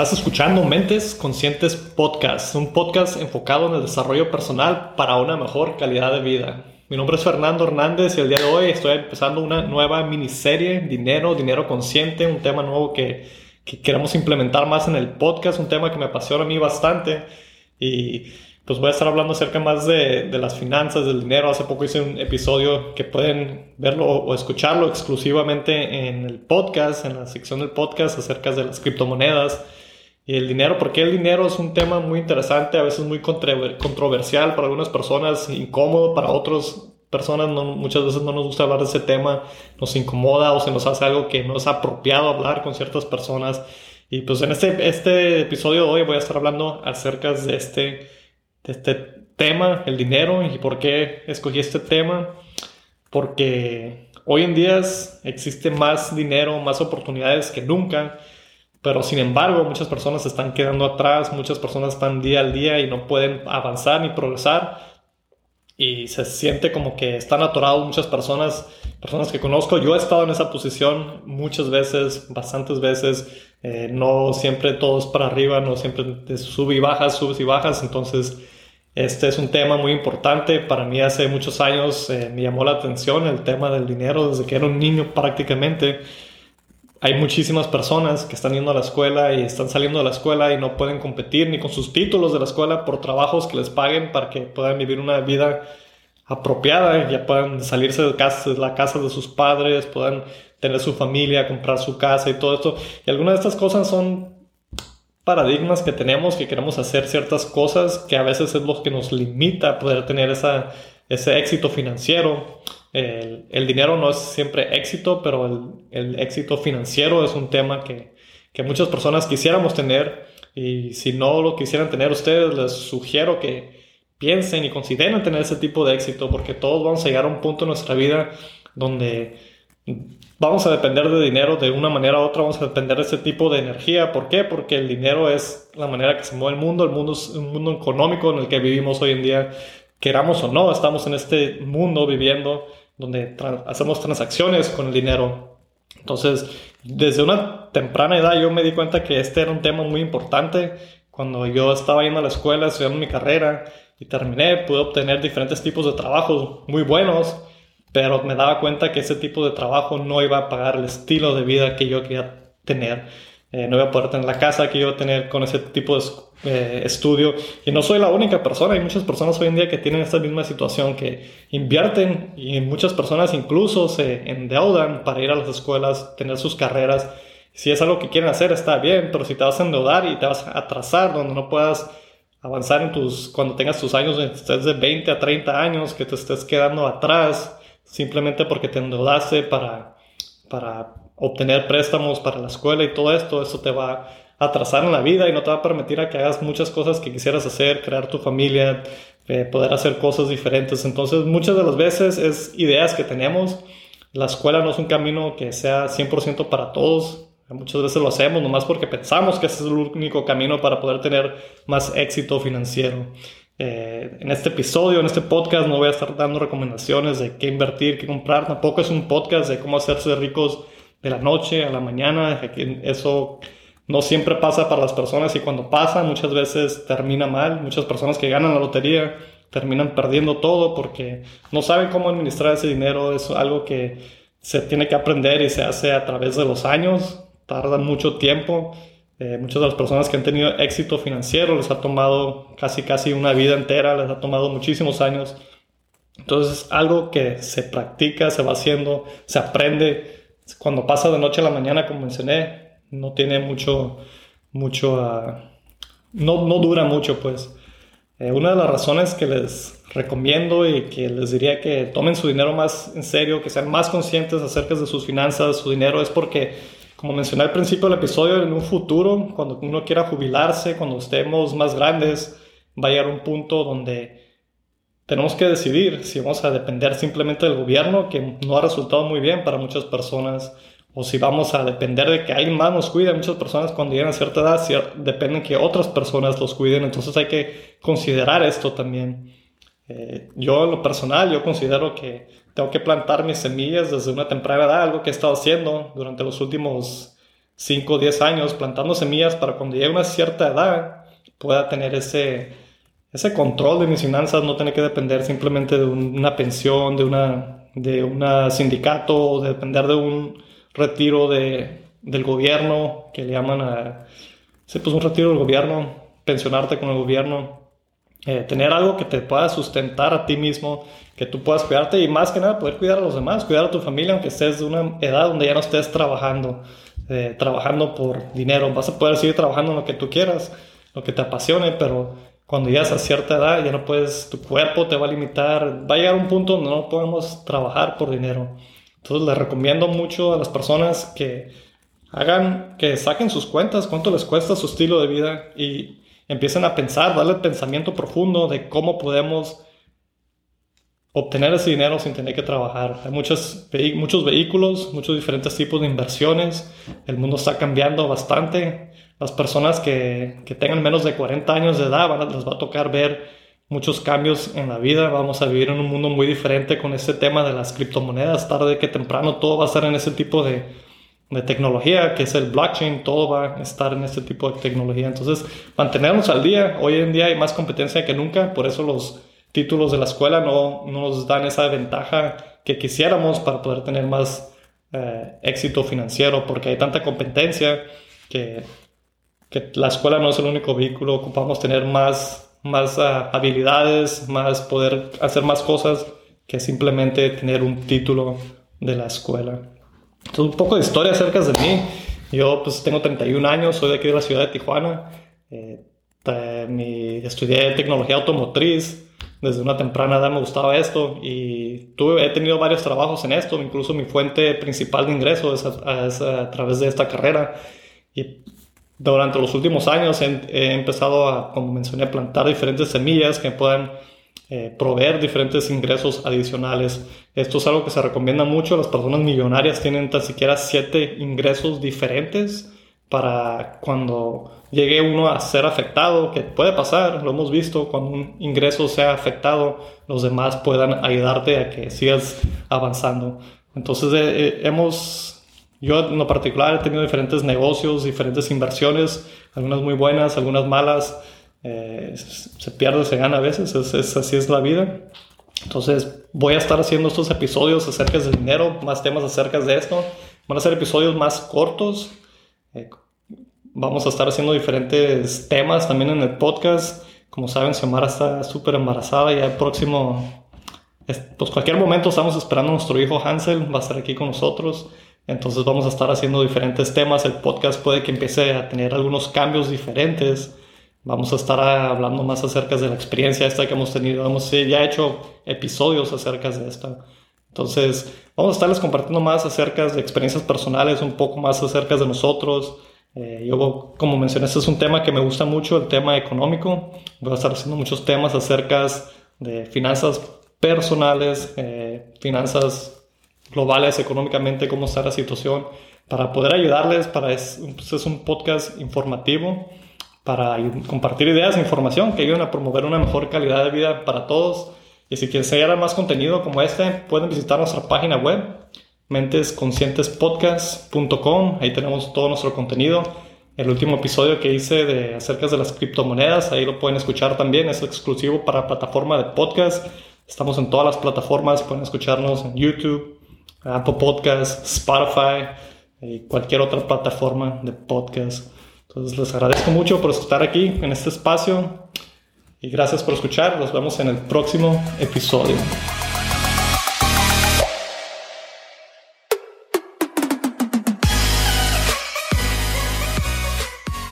Estás escuchando Mentes Conscientes Podcast, un podcast enfocado en el desarrollo personal para una mejor calidad de vida. Mi nombre es Fernando Hernández y el día de hoy estoy empezando una nueva miniserie, Dinero, Dinero Consciente, un tema nuevo que, que queremos implementar más en el podcast, un tema que me apasiona a mí bastante y pues voy a estar hablando acerca más de, de, las finanzas, del dinero. Hace poco hice un episodio que pueden verlo o, escucharlo exclusivamente en el podcast, en la sección del podcast acerca de las criptomonedas el dinero, porque el dinero es un tema muy interesante, a veces muy controversial para algunas personas, incómodo para otras personas, no, muchas veces no nos gusta hablar de ese tema, nos incomoda o se nos hace algo que no es apropiado hablar con ciertas personas. Y pues en este, este episodio de hoy voy a estar hablando acerca de este de este tema, el dinero, y por qué escogí este tema. Porque hoy en día existe más dinero, más oportunidades que nunca, pero sin embargo muchas personas se están quedando atrás, muchas personas están día al día y no pueden avanzar ni progresar. Y se siente como que están atorados muchas personas, personas que conozco. Yo he estado en esa posición muchas veces, bastantes veces. Eh, no siempre todo es para arriba, no siempre sube y bajas, subes y bajas. Entonces, este es un tema muy importante. Para mí hace muchos años eh, me llamó la atención el tema del dinero desde que era un niño prácticamente. Hay muchísimas personas que están yendo a la escuela y están saliendo de la escuela y no pueden competir ni con sus títulos de la escuela por trabajos que les paguen para que puedan vivir una vida apropiada, ya puedan salirse de, casa, de la casa de sus padres, puedan tener su familia, comprar su casa y todo esto. Y algunas de estas cosas son paradigmas que tenemos, que queremos hacer ciertas cosas, que a veces es lo que nos limita a poder tener ese éxito financiero. El, dinero no es siempre éxito, pero el, el, éxito financiero es un tema que, que muchas personas quisiéramos tener y si no lo quisieran tener ustedes, les sugiero que piensen y consideren tener ese tipo de éxito porque todos vamos a llegar a un punto en nuestra vida donde vamos a depender de dinero de una manera u otra, vamos a depender de ese tipo de energía. ¿Por qué? Porque el dinero es la manera que se mueve el mundo, el mundo es un mundo económico en el que vivimos hoy en día, queramos o no, estamos en este mundo viviendo donde hacemos transacciones con el dinero. Entonces, desde una temprana edad yo me di cuenta que este era un tema muy importante. Cuando yo estaba yendo a la escuela, estudiando mi carrera y terminé, pude obtener diferentes tipos de trabajos muy buenos pero me daba cuenta que ese tipo de trabajo no iba a pagar el estilo de vida que yo quería tener. Eh, no iba a poder tener la casa que yo iba a tener con ese tipo de eh, estudio. Y no soy la única persona, hay muchas personas hoy en día que tienen esta misma situación, que invierten y muchas personas incluso se endeudan para ir a las escuelas, tener sus carreras. Si es algo que quieren hacer, está bien, pero si te vas a endeudar y te vas a atrasar donde no puedas avanzar en tus, cuando tengas tus años, estés de 20 a 30 años, que te estés quedando atrás, simplemente porque te endeudaste para, para obtener préstamos para la escuela y todo esto, eso te va atrasar en la vida y no te va a permitir a que hagas muchas cosas que quisieras hacer, crear tu familia, eh, poder hacer cosas diferentes. Entonces, muchas de las veces es ideas que tenemos. La escuela no es un camino que sea 100% para todos. Muchas veces lo hacemos nomás porque pensamos que ese es el único camino para poder tener más éxito financiero. Eh, en este episodio, en este podcast, no voy a estar dando recomendaciones de qué invertir, qué comprar. Tampoco es un podcast de cómo hacerse ricos de la noche a la mañana. Eso no siempre pasa para las personas y cuando pasa muchas veces termina mal. Muchas personas que ganan la lotería terminan perdiendo todo porque no saben cómo administrar ese dinero. Es algo que se tiene que aprender y se hace a través de los años. Tarda mucho tiempo. Eh, muchas de las personas que han tenido éxito financiero les ha tomado casi casi una vida entera, les ha tomado muchísimos años. Entonces algo que se practica, se va haciendo, se aprende. Cuando pasa de noche a la mañana, como mencioné, no tiene mucho, mucho, ah, no, no, dura mucho, pues. Eh, una de las razones que les recomiendo y que les diría que tomen su dinero más en serio, que sean más conscientes acerca de sus finanzas, su dinero, es porque como mencioné al principio del episodio, en un futuro, cuando uno quiera jubilarse, cuando estemos más grandes, va a llegar un punto donde tenemos que decidir si vamos a depender simplemente del gobierno, que no ha resultado muy bien para muchas personas, o si vamos a depender de que alguien más nos cuide. Muchas personas cuando llegan a cierta edad dependen que otras personas los cuiden, entonces hay que considerar esto también. Eh, yo en lo personal, yo considero que tengo que plantar mis semillas desde una temprana edad, algo que he estado haciendo durante los últimos 5 o 10 años plantando semillas para cuando llegue a una cierta edad pueda tener ese, ese control de mis finanzas, no tener que depender simplemente de una pensión, de una de un sindicato, de depender de un retiro de, del gobierno, que le llaman a, sí, pues un retiro del gobierno, pensionarte con el gobierno, eh, tener algo que te pueda sustentar a ti mismo, que tú puedas cuidarte y más que nada poder cuidar a los demás, cuidar a tu familia, aunque estés de una edad donde ya no estés trabajando, eh, trabajando por dinero, vas a poder seguir trabajando en lo que tú quieras, lo que te apasione, pero cuando llegas a cierta edad ya no puedes, tu cuerpo te va a limitar, va a llegar un punto donde no podemos trabajar por dinero. Entonces les recomiendo mucho a las personas que hagan, que saquen sus cuentas, cuánto les cuesta su estilo de vida y empiecen a pensar, darle pensamiento profundo de cómo podemos obtener ese dinero sin tener que trabajar. Hay muchos, muchos vehículos, muchos diferentes tipos de inversiones. El mundo está cambiando bastante las personas que, que, tengan menos de 40 años de edad les va a tocar ver muchos cambios en la vida. Vamos a vivir en un mundo muy diferente con este tema de las criptomonedas. Tarde que temprano todo va a estar en ese tipo de, de tecnología, que es el blockchain. Todo va a estar en este tipo de tecnología. Entonces, mantenernos al día. Hoy en día hay más competencia que nunca. Por eso los títulos de la escuela no, no nos dan esa ventaja que quisiéramos para poder tener más eh, éxito financiero, porque hay tanta competencia que que la escuela no es el único vehículo, ocupamos tener más, más ah, habilidades, más poder hacer más cosas que simplemente tener un título de la escuela. Entonces, un poco de historia acerca de mí. Yo pues tengo 31 años, soy de aquí de la ciudad de Tijuana. Eh, mi, estudié tecnología automotriz. Desde una temprana edad me gustaba esto y tuve, he tenido varios trabajos en esto. Incluso mi fuente principal de ingresos es a, es a través de esta carrera. Y durante los últimos años he, empezado a, como mencioné, plantar diferentes semillas que puedan eh, proveer diferentes ingresos adicionales. Esto es algo que se recomienda mucho. Las personas millonarias tienen tan siquiera siete ingresos diferentes para cuando llegue uno a ser afectado, que puede pasar, lo hemos visto, cuando un ingreso sea afectado, los demás puedan ayudarte a que sigas avanzando. Entonces eh, eh, hemos yo en lo particular he tenido diferentes negocios, diferentes inversiones, algunas muy buenas, algunas malas. Eh, se pierde, se gana a veces, es, así es la vida. Entonces voy a estar haciendo estos episodios acerca del dinero, más temas acerca de esto. Van a ser episodios más cortos. Eh, vamos a estar haciendo diferentes temas también en el podcast. Como saben, Xiomara está súper embarazada y el próximo, pues cualquier momento estamos esperando a nuestro hijo Hansel, va a estar aquí con nosotros. Entonces vamos a estar haciendo diferentes temas. El podcast puede que empiece a tener algunos cambios diferentes. Vamos a estar hablando más acerca de la experiencia esta que hemos tenido. Hemos ya hecho episodios acerca de esta. Entonces vamos a estarles compartiendo más acerca de experiencias personales, un poco más acerca de nosotros. Eh, yo, como mencioné, este es un tema que me gusta mucho, el tema económico. Voy a estar haciendo muchos temas acerca de finanzas personales, eh, finanzas globales económicamente, cómo está la situación, para poder ayudarles, para es, pues, es un podcast informativo, para compartir ideas e información que ayuden a promover una mejor calidad de vida para todos. Y si quieren seguir más contenido como este, pueden visitar nuestra página web, mentesconscientespodcast.com. Ahí tenemos todo nuestro contenido. El último episodio que hice de acerca de las criptomonedas, ahí lo pueden escuchar también, es exclusivo para plataforma de podcast. Estamos en todas las plataformas, pueden escucharnos en YouTube, Apple Podcast, Spotify y cualquier otra plataforma de podcast. Entonces les agradezco mucho por estar aquí en este espacio y gracias por escuchar. Nos vemos en el próximo episodio.